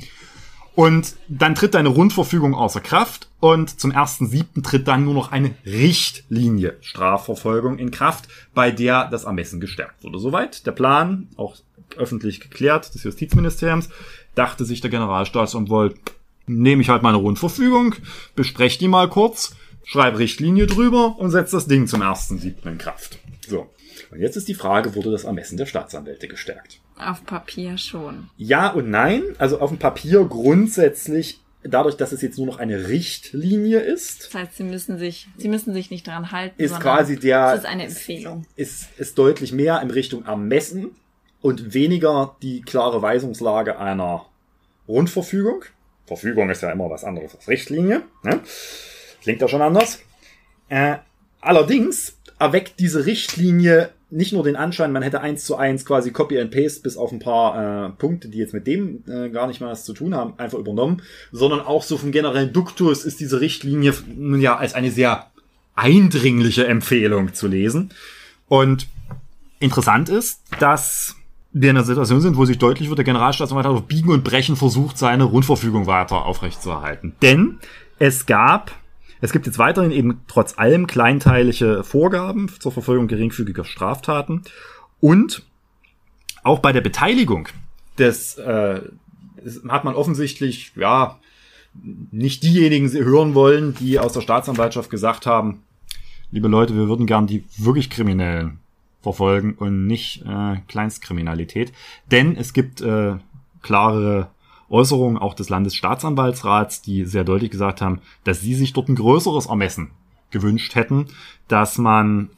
Und dann tritt deine Rundverfügung außer Kraft und zum 1.7. tritt dann nur noch eine Richtlinie Strafverfolgung in Kraft, bei der das Ermessen gestärkt wurde. Soweit der Plan, auch öffentlich geklärt des Justizministeriums, dachte sich der Generalstaatsanwalt, nehme ich halt meine Rundverfügung, bespreche die mal kurz, schreibe Richtlinie drüber und setze das Ding zum 1.7. in Kraft. So. Und jetzt ist die Frage, wurde das Ermessen der Staatsanwälte gestärkt? Auf Papier schon. Ja und nein. Also auf dem Papier grundsätzlich, dadurch, dass es jetzt nur noch eine Richtlinie ist, Das heißt, sie müssen sich, sie müssen sich nicht daran halten. ist quasi der, Es ist eine Empfehlung. ist, ist deutlich mehr in Richtung Ermessen und weniger die klare Weisungslage einer Rundverfügung. Verfügung ist ja immer was anderes als Richtlinie. Ne? Klingt ja schon anders. Äh, allerdings erweckt diese Richtlinie nicht nur den Anschein, man hätte eins zu eins quasi Copy and Paste bis auf ein paar äh, Punkte, die jetzt mit dem äh, gar nicht mal was zu tun haben, einfach übernommen, sondern auch so vom generellen Duktus ist diese Richtlinie nun ja als eine sehr eindringliche Empfehlung zu lesen. Und interessant ist, dass wir in einer Situation sind, wo sich deutlich wird, der Generalstaatsanwalt hat auf Biegen und Brechen versucht, seine Rundverfügung weiter aufrechtzuerhalten. Denn es gab es gibt jetzt weiterhin eben trotz allem kleinteilige Vorgaben zur Verfolgung geringfügiger Straftaten. Und auch bei der Beteiligung des äh, hat man offensichtlich ja nicht diejenigen hören wollen, die aus der Staatsanwaltschaft gesagt haben, liebe Leute, wir würden gern die wirklich Kriminellen verfolgen und nicht äh, Kleinstkriminalität, denn es gibt äh, klare Äußerungen auch des Landesstaatsanwaltsrats, die sehr deutlich gesagt haben, dass sie sich dort ein größeres Ermessen gewünscht hätten, dass man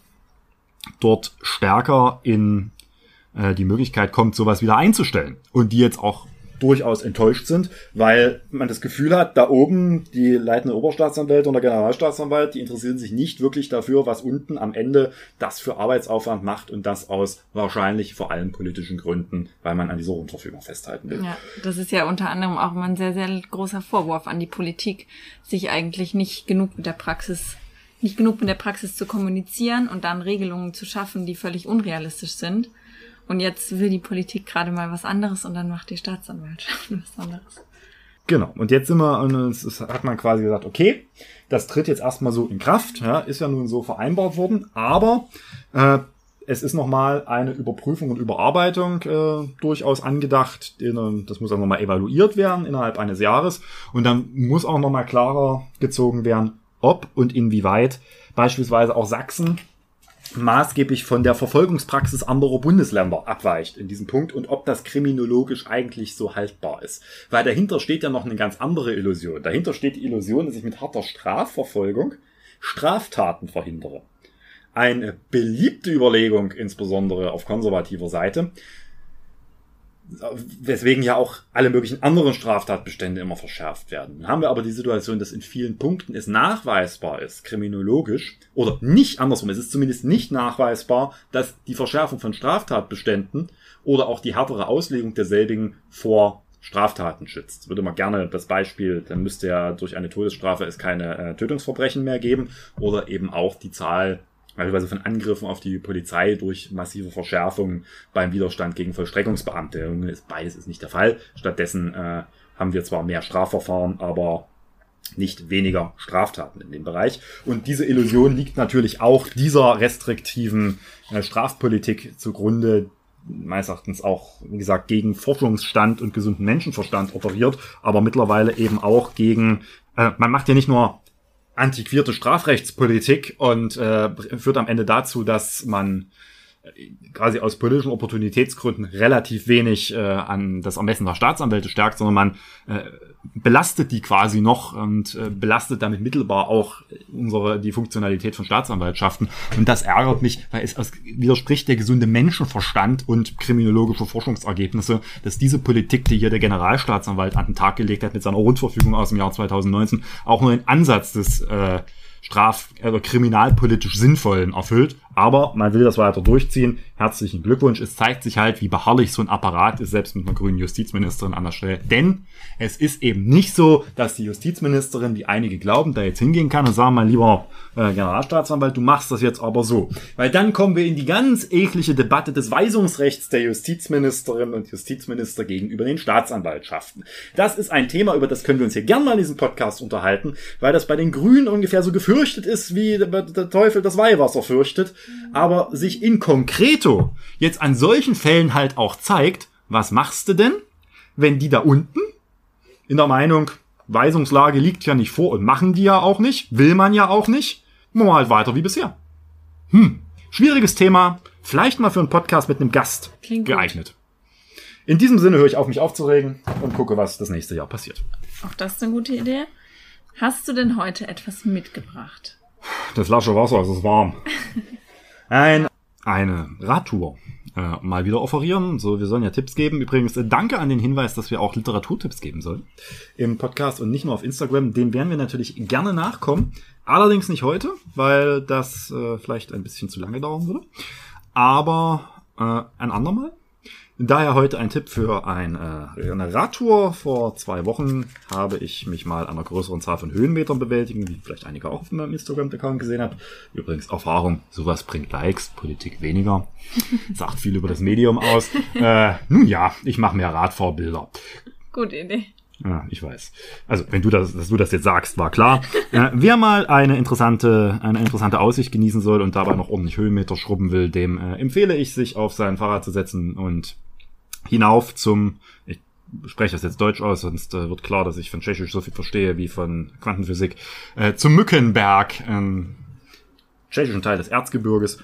dort stärker in äh, die Möglichkeit kommt, sowas wieder einzustellen und die jetzt auch durchaus enttäuscht sind, weil man das Gefühl hat, da oben die leitende Oberstaatsanwälte und der Generalstaatsanwalt, die interessieren sich nicht wirklich dafür, was unten am Ende das für Arbeitsaufwand macht und das aus wahrscheinlich vor allem politischen Gründen, weil man an dieser Rundverfügung festhalten will. Ja, das ist ja unter anderem auch immer ein sehr, sehr großer Vorwurf an die Politik, sich eigentlich nicht genug mit der Praxis nicht genug mit der Praxis zu kommunizieren und dann Regelungen zu schaffen, die völlig unrealistisch sind und jetzt will die Politik gerade mal was anderes und dann macht die Staatsanwaltschaft was anderes. Genau. Und jetzt sind wir, hat man quasi gesagt, okay, das tritt jetzt erstmal so in Kraft, ja, ist ja nun so vereinbart worden, aber äh, es ist nochmal eine Überprüfung und Überarbeitung äh, durchaus angedacht. Das muss auch nochmal evaluiert werden innerhalb eines Jahres. Und dann muss auch nochmal klarer gezogen werden, ob und inwieweit beispielsweise auch Sachsen maßgeblich von der Verfolgungspraxis anderer Bundesländer abweicht in diesem Punkt und ob das kriminologisch eigentlich so haltbar ist. Weil dahinter steht ja noch eine ganz andere Illusion. Dahinter steht die Illusion, dass ich mit harter Strafverfolgung Straftaten verhindere. Eine beliebte Überlegung, insbesondere auf konservativer Seite, weswegen ja auch alle möglichen anderen Straftatbestände immer verschärft werden. Dann haben wir aber die Situation, dass in vielen Punkten es nachweisbar ist, kriminologisch, oder nicht andersrum, es ist zumindest nicht nachweisbar, dass die Verschärfung von Straftatbeständen oder auch die härtere Auslegung derselbigen vor Straftaten schützt. Würde man gerne das Beispiel, dann müsste ja durch eine Todesstrafe es keine äh, Tötungsverbrechen mehr geben oder eben auch die Zahl beispielsweise von Angriffen auf die Polizei durch massive Verschärfungen beim Widerstand gegen Vollstreckungsbeamte. Beides ist nicht der Fall. Stattdessen äh, haben wir zwar mehr Strafverfahren, aber nicht weniger Straftaten in dem Bereich. Und diese Illusion liegt natürlich auch dieser restriktiven äh, Strafpolitik zugrunde, meines Erachtens auch, wie gesagt, gegen Forschungsstand und gesunden Menschenverstand operiert, aber mittlerweile eben auch gegen, äh, man macht ja nicht nur antiquierte Strafrechtspolitik und äh, führt am Ende dazu, dass man quasi aus politischen Opportunitätsgründen relativ wenig äh, an das Ermessen der Staatsanwälte stärkt, sondern man äh, belastet die quasi noch und äh, belastet damit mittelbar auch unsere die Funktionalität von Staatsanwaltschaften. Und das ärgert mich, weil es, widerspricht der gesunde Menschenverstand und kriminologische Forschungsergebnisse, dass diese Politik, die hier der Generalstaatsanwalt an den Tag gelegt hat mit seiner Rundverfügung aus dem Jahr 2019, auch nur den Ansatz des äh, straf- oder kriminalpolitisch sinnvollen erfüllt. Aber man will das weiter durchziehen. Herzlichen Glückwunsch. Es zeigt sich halt, wie beharrlich so ein Apparat ist, selbst mit einer grünen Justizministerin an der Stelle. Denn es ist eben nicht so, dass die Justizministerin, wie einige glauben, da jetzt hingehen kann und sagen, mein lieber äh, Generalstaatsanwalt, du machst das jetzt aber so. Weil dann kommen wir in die ganz eklige Debatte des Weisungsrechts der Justizministerin und Justizminister gegenüber den Staatsanwaltschaften. Das ist ein Thema, über das können wir uns hier gerne mal in diesem Podcast unterhalten, weil das bei den Grünen ungefähr so gefürchtet ist, wie der Teufel das Weihwasser fürchtet aber sich in concreto jetzt an solchen Fällen halt auch zeigt, was machst du denn, wenn die da unten in der Meinung, Weisungslage liegt ja nicht vor und machen die ja auch nicht, will man ja auch nicht, machen wir halt weiter wie bisher. Hm, schwieriges Thema, vielleicht mal für einen Podcast mit einem Gast Klingt geeignet. In diesem Sinne höre ich auf, mich aufzuregen und gucke, was das nächste Jahr passiert. Auch das ist eine gute Idee. Hast du denn heute etwas mitgebracht? Das lasche Wasser, es ist warm. Ein eine Radtour äh, mal wieder offerieren. So, wir sollen ja Tipps geben. Übrigens, äh, danke an den Hinweis, dass wir auch Literaturtipps geben sollen im Podcast und nicht nur auf Instagram. Den werden wir natürlich gerne nachkommen. Allerdings nicht heute, weil das äh, vielleicht ein bisschen zu lange dauern würde. Aber äh, ein andermal. Daher heute ein Tipp für ein, äh, eine Radtour. Vor zwei Wochen habe ich mich mal einer größeren Zahl von Höhenmetern bewältigen, wie vielleicht einige auch auf meinem Instagram-Account gesehen habt. Übrigens Erfahrung, sowas bringt Likes, Politik weniger. Sagt viel über das Medium aus. Äh, nun ja, ich mache mehr Radfahrbilder. Gute Idee. Ja, ich weiß. Also, wenn du das, dass du das jetzt sagst, war klar. Äh, wer mal eine interessante, eine interessante Aussicht genießen soll und dabei noch ordentlich Höhenmeter schrubben will, dem äh, empfehle ich, sich auf sein Fahrrad zu setzen und hinauf zum, ich spreche das jetzt Deutsch aus, sonst äh, wird klar, dass ich von Tschechisch so viel verstehe wie von Quantenphysik, äh, zum Mückenberg, ähm, tschechischen Teil des Erzgebirges.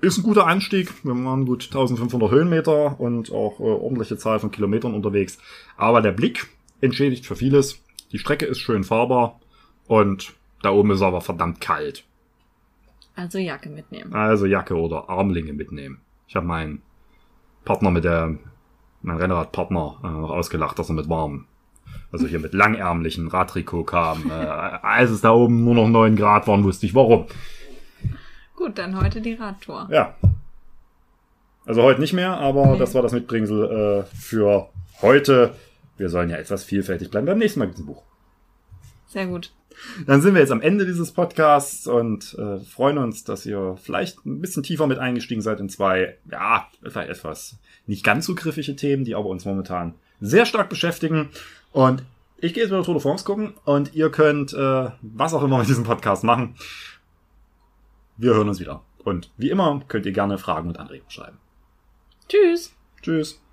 Ist ein guter Anstieg. Wir waren gut 1500 Höhenmeter und auch äh, ordentliche Zahl von Kilometern unterwegs. Aber der Blick entschädigt für vieles. Die Strecke ist schön fahrbar und da oben ist aber verdammt kalt. Also Jacke mitnehmen. Also Jacke oder Armlinge mitnehmen. Ich habe meinen Partner mit der, mein Rennradpartner äh, noch ausgelacht, dass er mit warm, also hier mit langärmlichen Radtrikot kam. Äh, als es da oben nur noch neun Grad waren, wusste ich warum. Gut, dann heute die Radtour. Ja. Also heute nicht mehr, aber Nee. das war das Mitbringsel äh, für heute. Wir sollen ja etwas vielfältig bleiben. Beim nächsten Mal gibt's ein Buch. Sehr gut. Dann sind wir jetzt am Ende dieses Podcasts und äh, freuen uns, dass ihr vielleicht ein bisschen tiefer mit eingestiegen seid in zwei, ja, vielleicht etwas nicht ganz so griffige Themen, die aber uns momentan sehr stark beschäftigen. Und ich gehe jetzt wieder Tour de France gucken und ihr könnt äh, was auch immer mit diesem Podcast machen. Wir hören uns wieder. Und wie immer könnt ihr gerne Fragen und Anregungen schreiben. Tschüss. Tschüss.